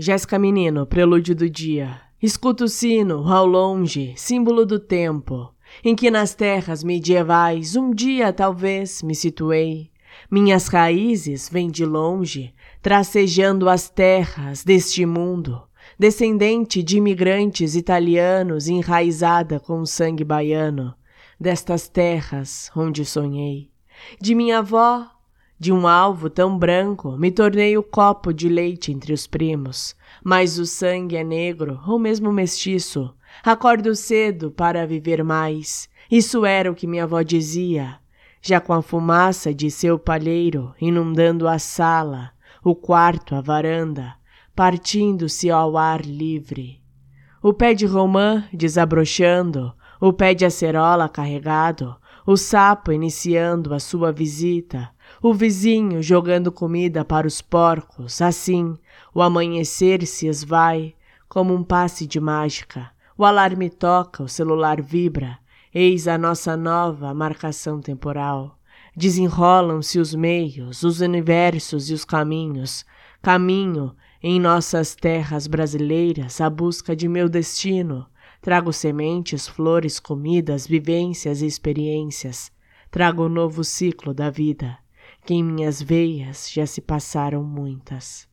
Jéssica Menino, prelúdio do dia. Escuto o sino, ao longe, símbolo do tempo, em que nas terras medievais um dia talvez me situei. Minhas raízes vêm de longe, tracejando as terras deste mundo, descendente de imigrantes italianos enraizada com sangue baiano, destas terras onde sonhei. De minha avó, de um alvo tão branco, me tornei o copo de leite entre os primos. Mas o sangue é negro, ou mesmo mestiço. Acordo cedo para viver mais. Isso era o que minha avó dizia. Já com a fumaça de seu palheiro inundando a sala, o quarto, a varanda, partindo-se ao ar livre. O pé de romã desabrochando, o pé de acerola carregado, o sapo iniciando a sua visita, o vizinho jogando comida para os porcos, assim, o amanhecer se esvai, como um passe de mágica. O alarme toca, o celular vibra, eis a nossa nova marcação temporal. Desenrolam-se os meios, os universos e os caminhos. Caminho em nossas terras brasileiras à busca de meu destino. Trago sementes, flores, comidas, vivências e experiências. Trago o um novo ciclo da vida que em minhas veias já se passaram muitas.